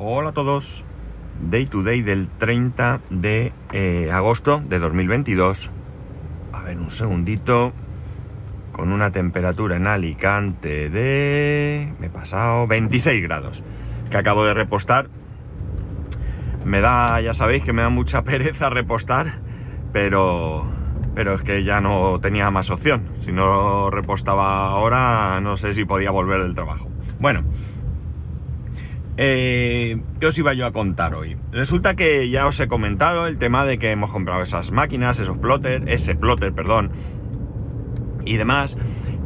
Hola a todos. Day to day del 30 de eh, agosto de 2022. A ver, un segundito. Con una temperatura en Alicante de... Me he pasado 26 grados. Que acabo de repostar. Me da, ya sabéis que me da mucha pereza repostar. Pero... Pero es que ya no tenía más opción. Si no repostaba ahora, no sé si podía volver del trabajo. Bueno, eh, ¿Qué os iba yo a contar hoy? Resulta que ya os he comentado el tema de que hemos comprado esas máquinas, esos plotter, ese plotter, perdón, y demás.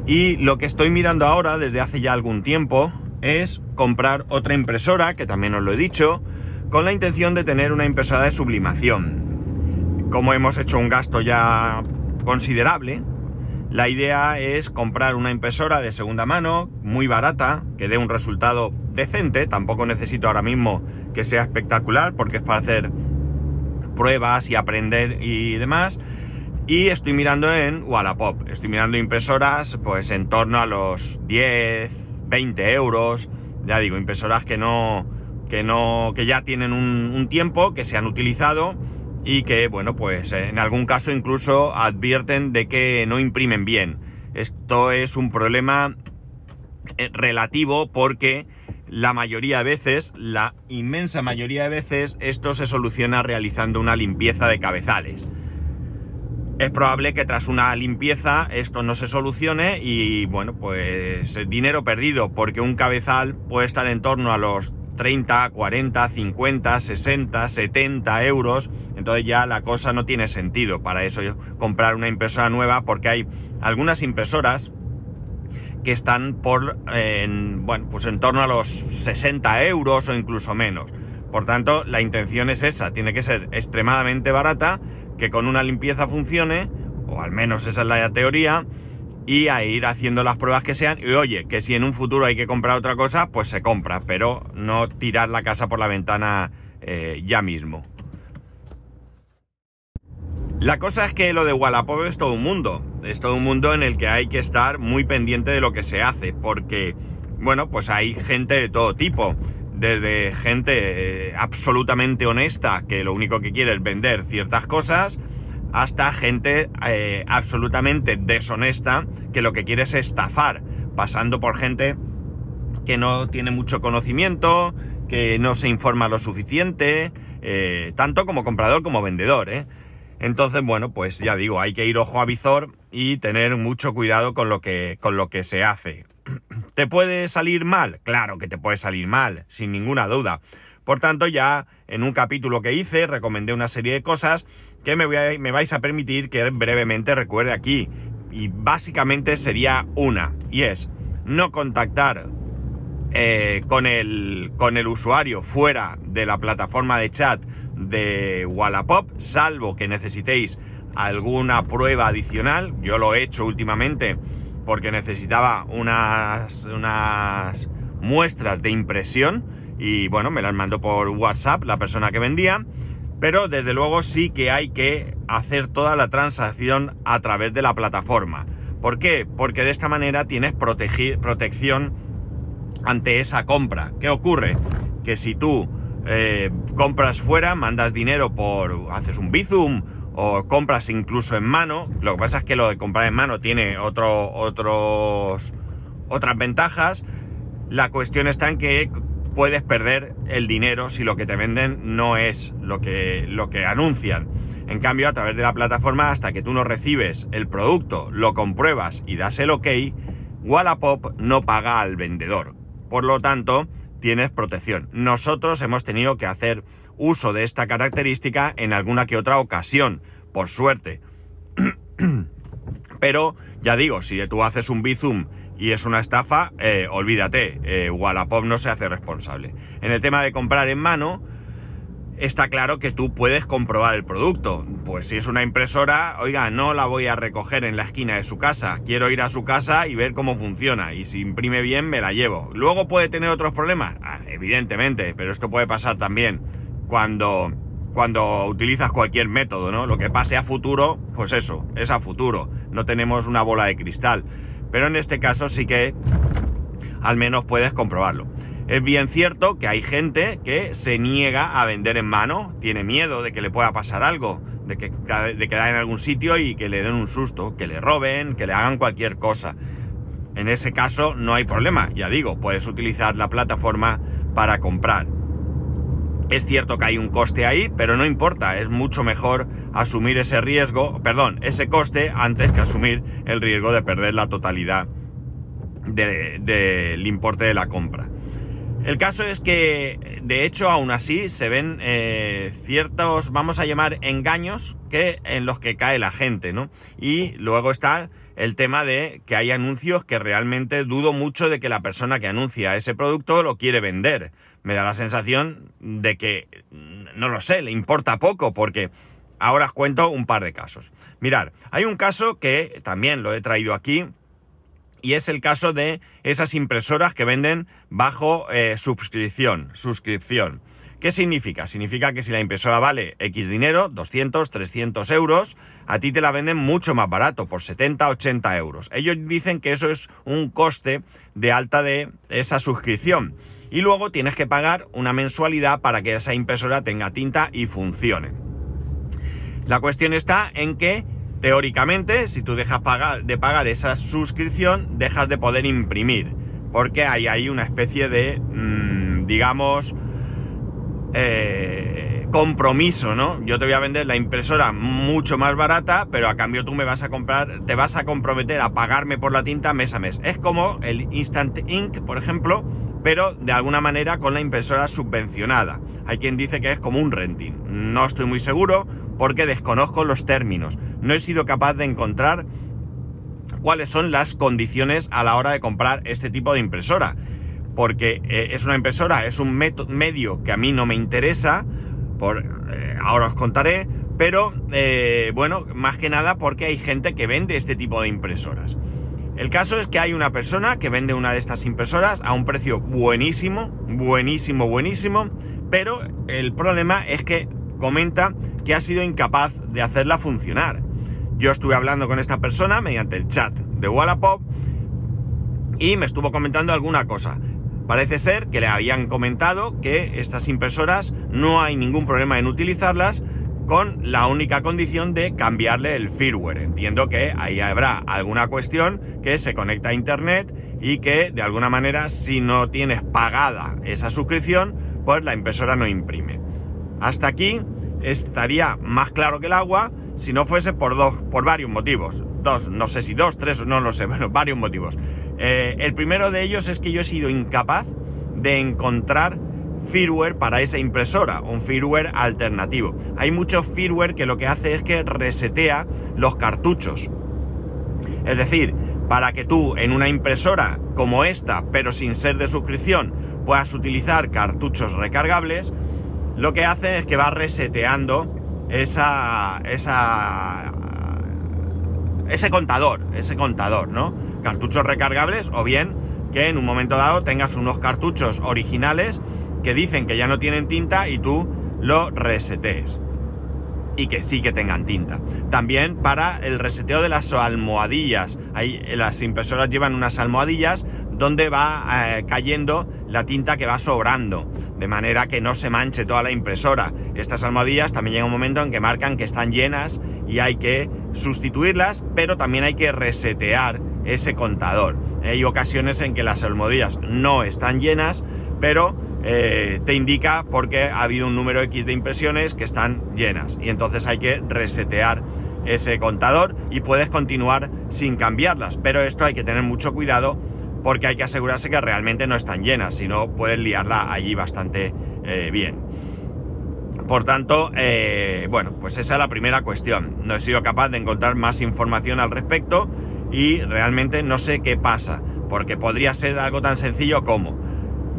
Y lo que estoy mirando ahora desde hace ya algún tiempo es comprar otra impresora, que también os lo he dicho, con la intención de tener una impresora de sublimación. Como hemos hecho un gasto ya considerable, la idea es comprar una impresora de segunda mano, muy barata, que dé un resultado decente. Tampoco necesito ahora mismo que sea espectacular, porque es para hacer pruebas y aprender y demás. Y estoy mirando en Wallapop. Estoy mirando impresoras, pues en torno a los 10, 20 euros. Ya digo, impresoras que no, que no, que ya tienen un, un tiempo, que se han utilizado y que, bueno, pues en algún caso incluso advierten de que no imprimen bien. Esto es un problema eh, relativo porque la mayoría de veces, la inmensa mayoría de veces, esto se soluciona realizando una limpieza de cabezales. Es probable que tras una limpieza esto no se solucione y bueno, pues dinero perdido porque un cabezal puede estar en torno a los 30, 40, 50, 60, 70 euros. Entonces ya la cosa no tiene sentido para eso comprar una impresora nueva porque hay algunas impresoras que están por, en, bueno, pues en torno a los 60 euros o incluso menos. Por tanto, la intención es esa, tiene que ser extremadamente barata, que con una limpieza funcione, o al menos esa es la teoría, y a ir haciendo las pruebas que sean. Y oye, que si en un futuro hay que comprar otra cosa, pues se compra, pero no tirar la casa por la ventana eh, ya mismo. La cosa es que lo de Wallapop es todo un mundo. Es todo un mundo en el que hay que estar muy pendiente de lo que se hace, porque, bueno, pues hay gente de todo tipo. Desde gente eh, absolutamente honesta, que lo único que quiere es vender ciertas cosas, hasta gente eh, absolutamente deshonesta que lo que quiere es estafar, pasando por gente que no tiene mucho conocimiento, que no se informa lo suficiente, eh, tanto como comprador como vendedor. ¿eh? Entonces, bueno, pues ya digo, hay que ir ojo a visor y tener mucho cuidado con lo que, con lo que se hace. ¿Te puede salir mal? Claro que te puede salir mal, sin ninguna duda. Por tanto, ya en un capítulo que hice recomendé una serie de cosas que me, vais a permitir que brevemente recuerde aquí. Y básicamente sería una, y es no contactar eh, con, el, con el usuario fuera de la plataforma de chat de Wallapop, salvo que necesitéis alguna prueba adicional. Yo lo he hecho últimamente porque necesitaba unas, unas muestras de impresión y bueno, me las mandó por WhatsApp la persona que vendía pero desde luego sí que hay que hacer toda la transacción a través de la plataforma. ¿Por qué? Porque de esta manera tienes protección ante esa compra. ¿Qué ocurre? Que si tú eh, compras fuera, mandas dinero por, haces un Bizum o compras incluso en mano, lo que pasa es que lo de comprar en mano tiene otro, otros, otras ventajas. La cuestión está en que puedes perder el dinero si lo que te venden no es lo que, lo que anuncian. En cambio, a través de la plataforma, hasta que tú no recibes el producto, lo compruebas y das el ok, Wallapop no paga al vendedor. Por lo tanto, tienes protección. Nosotros hemos tenido que hacer uso de esta característica en alguna que otra ocasión, por suerte. Pero, ya digo, si tú haces un Bizum y es una estafa, eh, olvídate, eh, Wallapop no se hace responsable. En el tema de comprar en mano, está claro que tú puedes comprobar el producto. Pues si es una impresora, oiga, no la voy a recoger en la esquina de su casa, quiero ir a su casa y ver cómo funciona, y si imprime bien me la llevo. Luego puede tener otros problemas, ah, evidentemente, pero esto puede pasar también cuando cuando utilizas cualquier método, ¿no? Lo que pase a futuro, pues eso, es a futuro. No tenemos una bola de cristal. Pero en este caso sí que al menos puedes comprobarlo. Es bien cierto que hay gente que se niega a vender en mano, tiene miedo de que le pueda pasar algo, de que de quedar en algún sitio y que le den un susto, que le roben, que le hagan cualquier cosa. En ese caso no hay problema, ya digo, puedes utilizar la plataforma para comprar. Es cierto que hay un coste ahí, pero no importa, es mucho mejor asumir ese riesgo, perdón, ese coste antes que asumir el riesgo de perder la totalidad del importe de la compra. El caso es que, de hecho, aún así se ven eh, ciertos, vamos a llamar, engaños que, en los que cae la gente, ¿no? Y luego está el tema de que hay anuncios que realmente dudo mucho de que la persona que anuncia ese producto lo quiere vender. Me da la sensación de que, no lo sé, le importa poco porque ahora os cuento un par de casos. Mirad, hay un caso que también lo he traído aquí y es el caso de esas impresoras que venden bajo eh, suscripción, suscripción. ¿Qué significa? Significa que si la impresora vale X dinero, 200, 300 euros, a ti te la venden mucho más barato, por 70, 80 euros. Ellos dicen que eso es un coste de alta de esa suscripción. Y luego tienes que pagar una mensualidad para que esa impresora tenga tinta y funcione. La cuestión está en que, teóricamente, si tú dejas de pagar esa suscripción, dejas de poder imprimir. Porque hay ahí una especie de, mm, digamos, eh, compromiso, ¿no? Yo te voy a vender la impresora mucho más barata, pero a cambio tú me vas a comprar, te vas a comprometer a pagarme por la tinta mes a mes. Es como el Instant Ink, por ejemplo, pero de alguna manera con la impresora subvencionada. Hay quien dice que es como un renting. No estoy muy seguro porque desconozco los términos. No he sido capaz de encontrar cuáles son las condiciones a la hora de comprar este tipo de impresora porque eh, es una impresora, es un medio que a mí no me interesa, por, eh, ahora os contaré, pero eh, bueno, más que nada porque hay gente que vende este tipo de impresoras. El caso es que hay una persona que vende una de estas impresoras a un precio buenísimo, buenísimo, buenísimo, pero el problema es que comenta que ha sido incapaz de hacerla funcionar. Yo estuve hablando con esta persona mediante el chat de Wallapop y me estuvo comentando alguna cosa. Parece ser que le habían comentado que estas impresoras no hay ningún problema en utilizarlas con la única condición de cambiarle el firmware. Entiendo que ahí habrá alguna cuestión que se conecta a internet y que de alguna manera si no tienes pagada esa suscripción, pues la impresora no imprime. Hasta aquí estaría más claro que el agua si no fuese por dos, por varios motivos. Dos, no sé si dos, tres, no lo sé, bueno, varios motivos. Eh, el primero de ellos es que yo he sido incapaz de encontrar firmware para esa impresora, un firmware alternativo. Hay mucho firmware que lo que hace es que resetea los cartuchos. Es decir, para que tú en una impresora como esta, pero sin ser de suscripción, puedas utilizar cartuchos recargables, lo que hace es que va reseteando esa, esa, ese contador, ese contador, ¿no? Cartuchos recargables o bien que en un momento dado tengas unos cartuchos originales que dicen que ya no tienen tinta y tú lo resetees. Y que sí que tengan tinta. También para el reseteo de las almohadillas. Ahí las impresoras llevan unas almohadillas donde va eh, cayendo la tinta que va sobrando, de manera que no se manche toda la impresora. Estas almohadillas también llega un momento en que marcan que están llenas y hay que sustituirlas, pero también hay que resetear ese contador. Hay ocasiones en que las almohadillas no están llenas, pero eh, te indica porque ha habido un número X de impresiones que están llenas y entonces hay que resetear ese contador y puedes continuar sin cambiarlas, pero esto hay que tener mucho cuidado porque hay que asegurarse que realmente no están llenas, si no puedes liarla allí bastante eh, bien. Por tanto, eh, bueno, pues esa es la primera cuestión. No he sido capaz de encontrar más información al respecto y realmente no sé qué pasa, porque podría ser algo tan sencillo como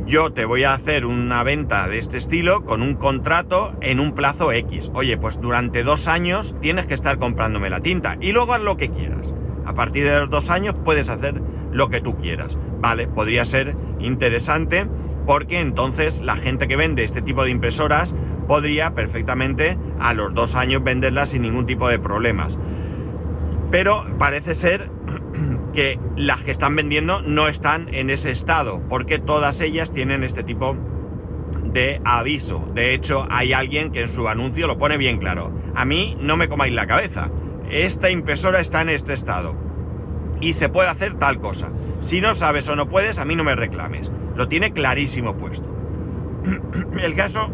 yo te voy a hacer una venta de este estilo con un contrato en un plazo X. Oye, pues durante dos años tienes que estar comprándome la tinta y luego haz lo que quieras. A partir de los dos años puedes hacer lo que tú quieras. Vale, podría ser interesante porque entonces la gente que vende este tipo de impresoras podría perfectamente a los dos años venderlas sin ningún tipo de problemas. Pero parece ser que las que están vendiendo no están en ese estado, porque todas ellas tienen este tipo de aviso. De hecho, hay alguien que en su anuncio lo pone bien claro. A mí no me comáis la cabeza. Esta impresora está en este estado. Y se puede hacer tal cosa. Si no sabes o no puedes, a mí no me reclames. Lo tiene clarísimo puesto. El caso...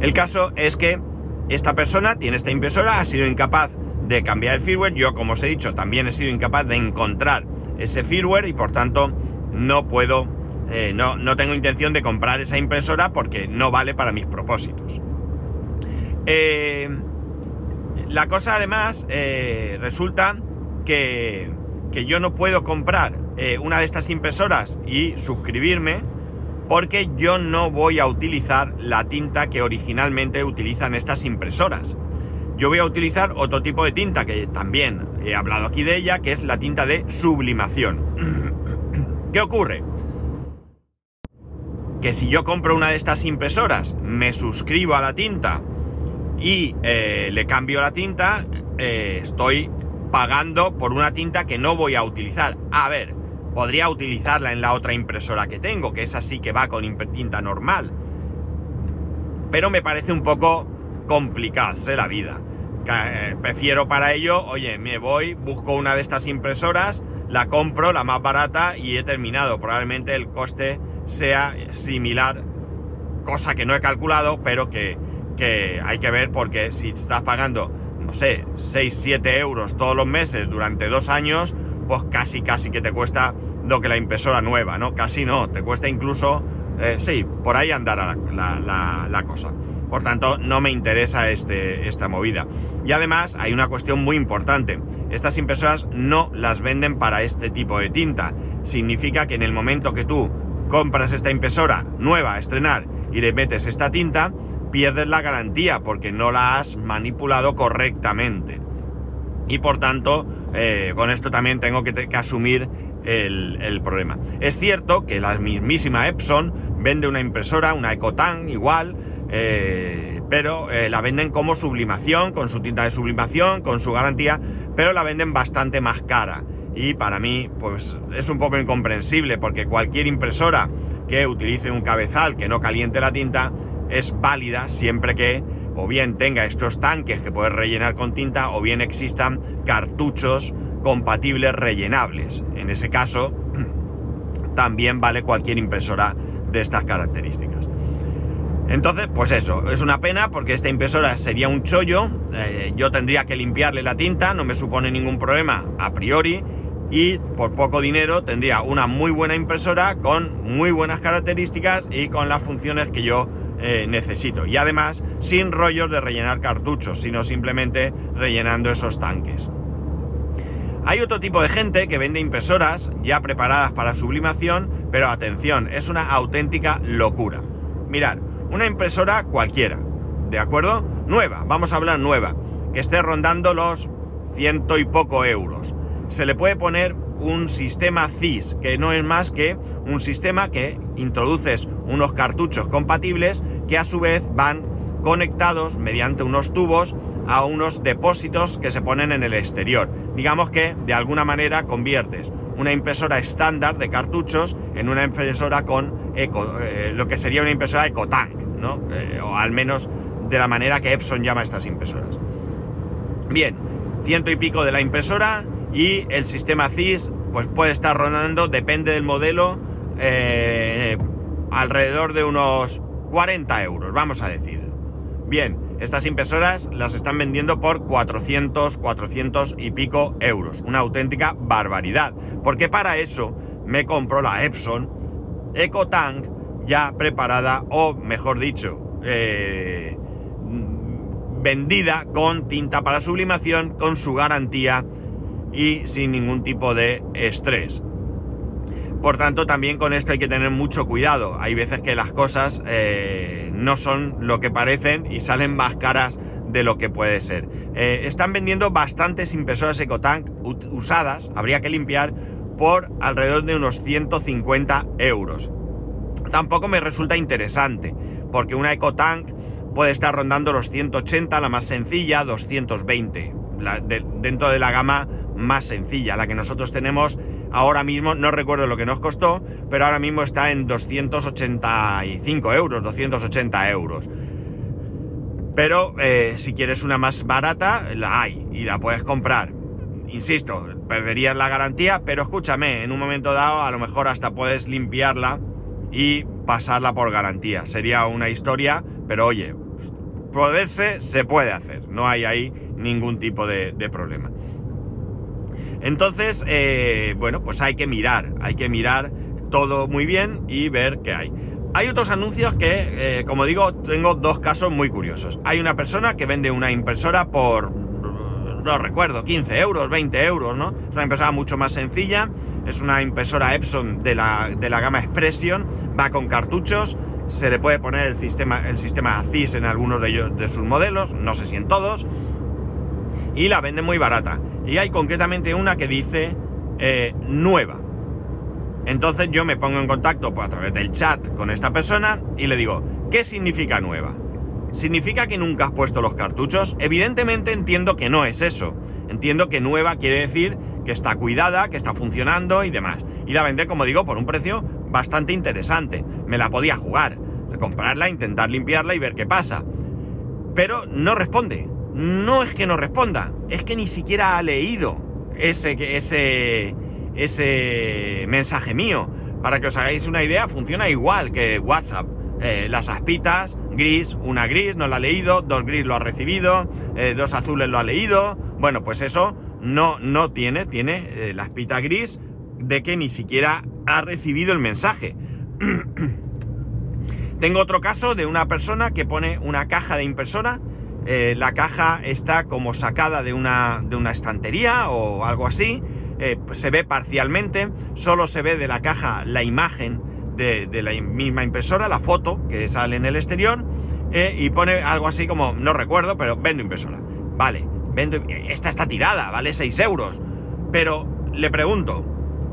El caso es que esta persona tiene esta impresora, ha sido incapaz de cambiar el firmware. Yo, como os he dicho, también he sido incapaz de encontrar ese firmware y por tanto no puedo, eh, no, no, tengo intención de comprar esa impresora porque no vale para mis propósitos. Eh, la cosa además eh, resulta que, que, yo no puedo comprar una de estas impresoras y suscribirme porque yo no voy a utilizar la tinta que originalmente utilizan estas impresoras. Yo voy a utilizar otro tipo de tinta que también he hablado aquí de ella, que es la tinta de sublimación. ¿Qué ocurre? Que si yo compro una de estas impresoras, me suscribo a la tinta y eh, le cambio la tinta, eh, estoy pagando por una tinta que no voy a utilizar. A ver, podría utilizarla en la otra impresora que tengo, que es así que va con tinta normal. Pero me parece un poco complicarse la vida. Eh, prefiero para ello, oye, me voy, busco una de estas impresoras, la compro, la más barata y he terminado. Probablemente el coste sea similar, cosa que no he calculado, pero que, que hay que ver porque si estás pagando, no sé, 6, 7 euros todos los meses durante dos años, pues casi, casi que te cuesta lo que la impresora nueva, ¿no? Casi no, te cuesta incluso, eh, sí, por ahí andará la, la cosa. Por tanto, no me interesa este, esta movida. Y además hay una cuestión muy importante. Estas impresoras no las venden para este tipo de tinta. Significa que en el momento que tú compras esta impresora nueva a estrenar y le metes esta tinta, pierdes la garantía porque no la has manipulado correctamente. Y por tanto, eh, con esto también tengo que, asumir el, problema. Es cierto que la mismísima Epson vende una impresora, una Ecotan igual, eh, pero eh, la venden como sublimación, con su tinta de sublimación, con su garantía, pero la venden bastante más cara. Y para mí, pues es un poco incomprensible, porque cualquier impresora que utilice un cabezal que no caliente la tinta es válida siempre que o bien tenga estos tanques que puedes rellenar con tinta o bien existan cartuchos compatibles rellenables. En ese caso, también vale cualquier impresora de estas características. Entonces, pues eso, es una pena porque esta impresora sería un chollo, eh, yo tendría que limpiarle la tinta, no me supone ningún problema a priori, y por poco dinero tendría una muy buena impresora con muy buenas características y con las funciones que yo eh, necesito. Y además, sin rollos de rellenar cartuchos, sino simplemente rellenando esos tanques. Hay otro tipo de gente que vende impresoras ya preparadas para sublimación, pero atención, es una auténtica locura. Mirad, una impresora cualquiera, ¿de acuerdo? Nueva, vamos a hablar nueva, que esté rondando los ciento y poco euros. Se le puede poner un sistema CIS, que no es más que un sistema que introduces unos cartuchos compatibles que a su vez van conectados mediante unos tubos a unos depósitos que se ponen en el exterior. Digamos que de alguna manera conviertes una impresora estándar de cartuchos en una impresora con eco, eh, lo que sería una impresora EcoTank. Eh, o al menos de la manera que Epson llama a estas impresoras. Bien, ciento y pico de la impresora y el sistema CIS pues puede estar rondando, depende del modelo, eh, alrededor de unos 40 euros, vamos a decir. Bien, estas impresoras las están vendiendo por 400, 400 y pico euros. Una auténtica barbaridad. Porque para eso me compró la Epson EcoTank ya preparada o, mejor dicho, eh, vendida con tinta para sublimación, con su garantía y sin ningún tipo de estrés. Por tanto, también con esto hay que tener mucho cuidado. Hay veces que las cosas eh, no son lo que parecen y salen más caras de lo que puede ser. Eh, están vendiendo bastantes impresoras EcoTank usadas, habría que limpiar, por alrededor de unos 150 euros tampoco me resulta interesante, porque una EcoTank puede estar rondando los 180, la más sencilla, 220, dentro de la gama más sencilla. La que nosotros tenemos ahora mismo, no recuerdo lo que nos costó, pero ahora mismo está en 285 euros, 280 euros. Pero eh, si quieres una más barata, la hay y la puedes comprar. Insisto, perderías la garantía, pero escúchame, en un momento dado a lo mejor hasta puedes limpiarla y pasarla por garantía. Sería una historia, pero oye, poderse se puede hacer, no hay ahí ningún tipo de, problema. Entonces, eh, bueno, pues hay que mirar, hay que mirar todo muy bien y ver qué hay. Hay otros anuncios que, eh, como digo, tengo dos casos muy curiosos. Hay una persona que vende una impresora por, no recuerdo, 15 euros, 20 euros, ¿no? Es una impresora mucho más sencilla, es una impresora Epson de la, de la gama Expression, va con cartuchos, se le puede poner el sistema, el sistema CIS en algunos de, ellos, de sus modelos, no sé si en todos, y la vende muy barata. Y hay concretamente una que dice eh, nueva. Entonces yo me pongo en contacto pues, a través del chat con esta persona y le digo, ¿qué significa nueva? ¿Significa que nunca has puesto los cartuchos? Evidentemente entiendo que no es eso. Entiendo que nueva quiere decir que está cuidada, que está funcionando y demás. Y la vende, como digo, por un precio bastante interesante. Me la podía jugar, comprarla, intentar limpiarla y ver qué pasa. Pero no responde. No es que no responda, es que ni siquiera ha leído ese, ese, ese mensaje mío. Para que os hagáis una idea, funciona igual que WhatsApp. Eh, las aspitas, gris, una gris no la ha leído, dos gris lo ha recibido, eh, dos azules lo ha leído. Bueno, pues eso no, no tiene, tiene eh, la aspita gris de que ni siquiera ha recibido el mensaje. Tengo otro caso de una persona que pone una caja de impresora. La caja está como sacada de una, de una estantería o algo así. Eh, pues se ve parcialmente, solo se ve de la caja la imagen de, la misma impresora, la foto que sale en el exterior, eh, y pone algo así como, no recuerdo, pero vendo impresora. Vale, vendo, esta está tirada, vale 6 euros. Pero le pregunto,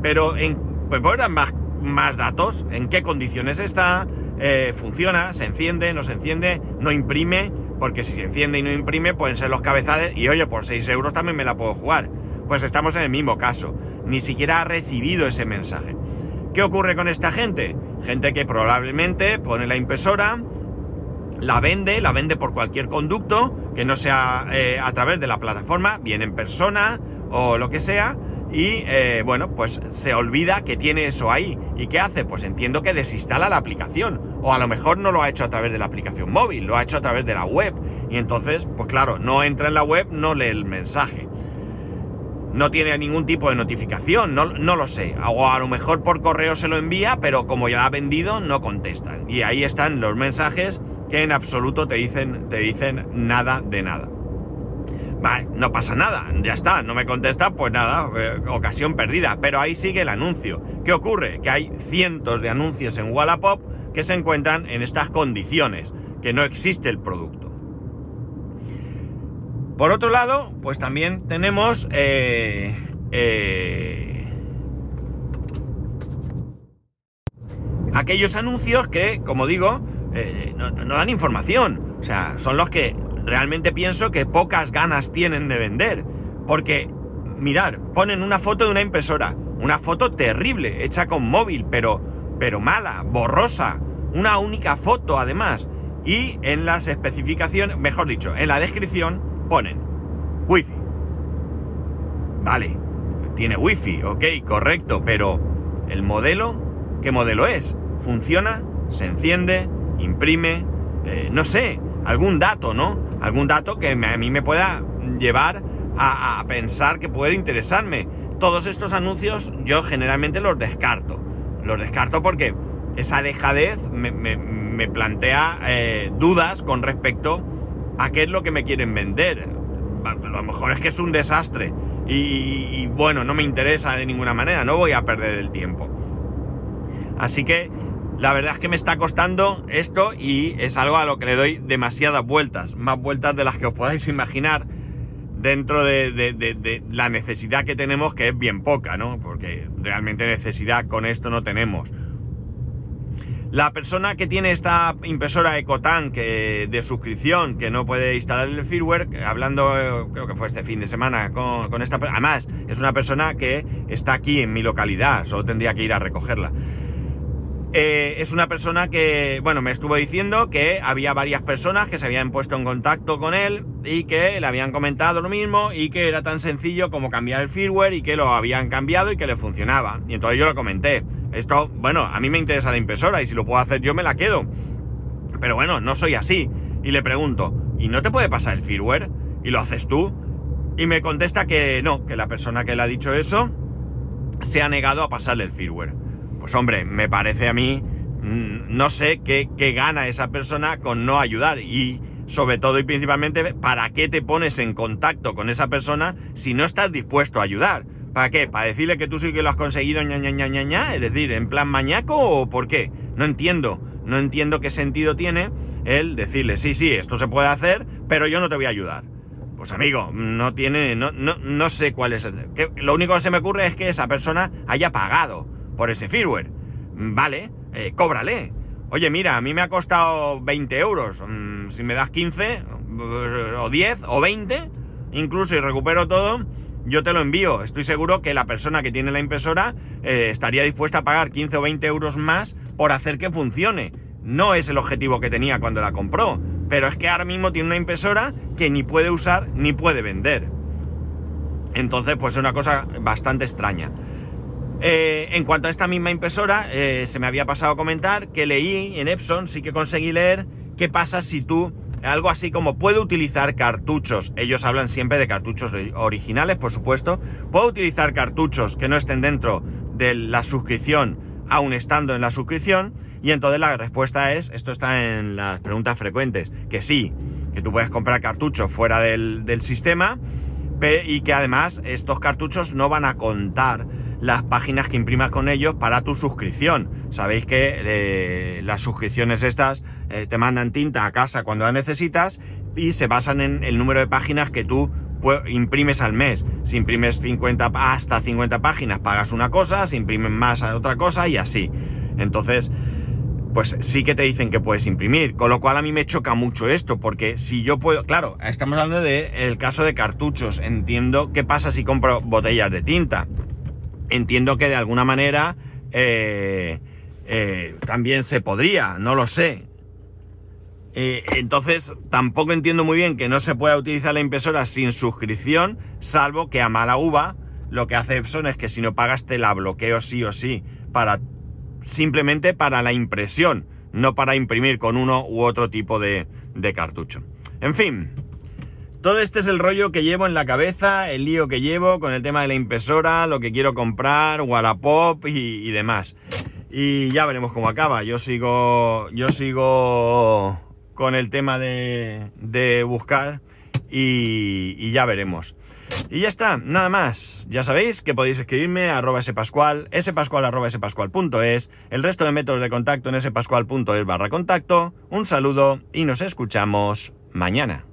pero en, pues más, más datos, en qué condiciones está, eh, funciona, se enciende, no se enciende, no imprime, porque si se enciende y no imprime pueden ser los cabezales y oye, por 6 euros también me la puedo jugar. Pues estamos en el mismo caso. Ni siquiera ha recibido ese mensaje. ¿Qué ocurre con esta gente? Gente que probablemente pone la impresora, la vende, la vende por cualquier conducto, que no sea eh, a través de la plataforma, bien en persona o lo que sea, y eh, bueno, pues se olvida que tiene eso ahí. ¿Y qué hace? Pues entiendo que desinstala la aplicación. O a lo mejor no lo ha hecho a través de la aplicación móvil, lo ha hecho a través de la web. Y entonces, pues claro, no entra en la web, no lee el mensaje no tiene ningún tipo de notificación, no, lo sé. O a lo mejor por correo se lo envía, pero como ya ha vendido, no contestan. Y ahí están los mensajes que en absoluto te dicen, te dicen nada de nada. Vale, no pasa nada, ya está, no me contesta, pues nada, eh, ocasión perdida. Pero ahí sigue el anuncio. ¿Qué ocurre? Que hay cientos de anuncios en Wallapop que se encuentran en estas condiciones, que no existe el producto. Por otro lado, pues también tenemos eh, eh, aquellos anuncios que, como digo, eh, no, dan información. O sea, son los que realmente pienso que pocas ganas tienen de vender. Porque, mirar, ponen una foto de una impresora. Una foto terrible, hecha con móvil, pero, pero mala, borrosa. Una única foto, además. Y en las especificaciones, mejor dicho, en la descripción ponen Wi-Fi. Vale, tiene Wi-Fi, ok, correcto, pero ¿el modelo? ¿Qué modelo es? ¿Funciona? ¿Se enciende? ¿Imprime? Eh, no sé, algún dato, ¿no? Algún dato que a mí me pueda llevar a, pensar que puede interesarme. Todos estos anuncios yo generalmente los descarto. Los descarto porque esa dejadez me, plantea eh, dudas con respecto a qué es lo que me quieren vender. A lo mejor es que es un desastre y, bueno, no me interesa de ninguna manera, no voy a perder el tiempo. Así que la verdad es que me está costando esto y es algo a lo que le doy demasiadas vueltas, más vueltas de las que os podáis imaginar dentro de, la necesidad que tenemos, que es bien poca, ¿no? Porque realmente necesidad con esto no tenemos. La persona que tiene esta impresora Ecotank de suscripción, que no puede instalar el firmware, hablando, eh, creo que fue este fin de semana con, con esta... Además, es una persona que está aquí en mi localidad, solo tendría que ir a recogerla. Eh, es una persona que, bueno, me estuvo diciendo que había varias personas que se habían puesto en contacto con él y que le habían comentado lo mismo y que era tan sencillo como cambiar el firmware y que lo habían cambiado y que le funcionaba. Y entonces yo lo comenté. Esto, bueno, a mí me interesa la impresora y si lo puedo hacer yo me la quedo. Pero bueno, no soy así. Y le pregunto, ¿y no te puede pasar el firmware? ¿Y lo haces tú? Y me contesta que no, que la persona que le ha dicho eso se ha negado a pasarle el firmware. Pues hombre, me parece a mí, mm, no sé qué, gana esa persona con no ayudar y sobre todo y principalmente, ¿para qué te pones en contacto con esa persona si no estás dispuesto a ayudar? ¿Para qué? ¿Para decirle que tú sí que lo has conseguido ña ña ña? Es decir, en plan mañaco o por qué? No entiendo, no entiendo qué sentido tiene el decirle, sí, sí, esto se puede hacer, pero yo no te voy a ayudar. Pues amigo, no tiene, no, no, no sé cuál es el... lo único que se me ocurre es que esa persona haya pagado por ese firmware. Vale, eh, cóbrale. Oye, mira, a mí me ha costado 20 euros. Mm, si me das 15, o 10, o 20, incluso y recupero todo, yo te lo envío. Estoy seguro que la persona que tiene la impresora eh, estaría dispuesta a pagar 15 o 20 euros más por hacer que funcione. No es el objetivo que tenía cuando la compró, pero es que ahora mismo tiene una impresora que ni puede usar ni puede vender. Entonces, pues es una cosa bastante extraña. Eh, en cuanto a esta misma impresora, eh, se me había pasado a comentar que leí en Epson, sí que conseguí leer, qué pasa si tú, algo así como puede utilizar cartuchos, ellos hablan siempre de cartuchos originales, por supuesto, puedo utilizar cartuchos que no estén dentro de la suscripción, aún estando en la suscripción, y entonces la respuesta es, esto está en las preguntas frecuentes, que sí, que tú puedes comprar cartuchos fuera del sistema, y que además estos cartuchos no van a contar las páginas que imprimas con ellos para tu suscripción. Sabéis que eh, las suscripciones estas eh, te mandan tinta a casa cuando la necesitas y se basan en el número de páginas que tú imprimes al mes. Si imprimes 50 hasta 50 páginas pagas una cosa, si imprimes más otra cosa y así. Entonces, pues sí que te dicen que puedes imprimir, con lo cual a mí me choca mucho esto, porque si yo puedo, claro, estamos hablando del caso de cartuchos, entiendo qué pasa si compro botellas de tinta entiendo que de alguna manera eh, eh, también se podría, no lo sé. Eh, entonces, tampoco entiendo muy bien que no se pueda utilizar la impresora sin suscripción, salvo que a mala uva lo que hace Epson es que si no pagas te la bloqueo sí o sí, para, simplemente para la impresión, no para imprimir con uno u otro tipo de, de cartucho. En fin, todo este es el rollo que llevo en la cabeza, el lío que llevo con el tema de la impresora, lo que quiero comprar, Wallapop y, y demás. Y ya veremos cómo acaba. Yo sigo, yo sigo con el tema de, de buscar y, ya veremos. Y ya está, nada más. Ya sabéis que podéis escribirme a arroba spascual, spascual arroba spascual.es, el resto de métodos de contacto en spascual.es barra contacto. Un saludo y nos escuchamos mañana.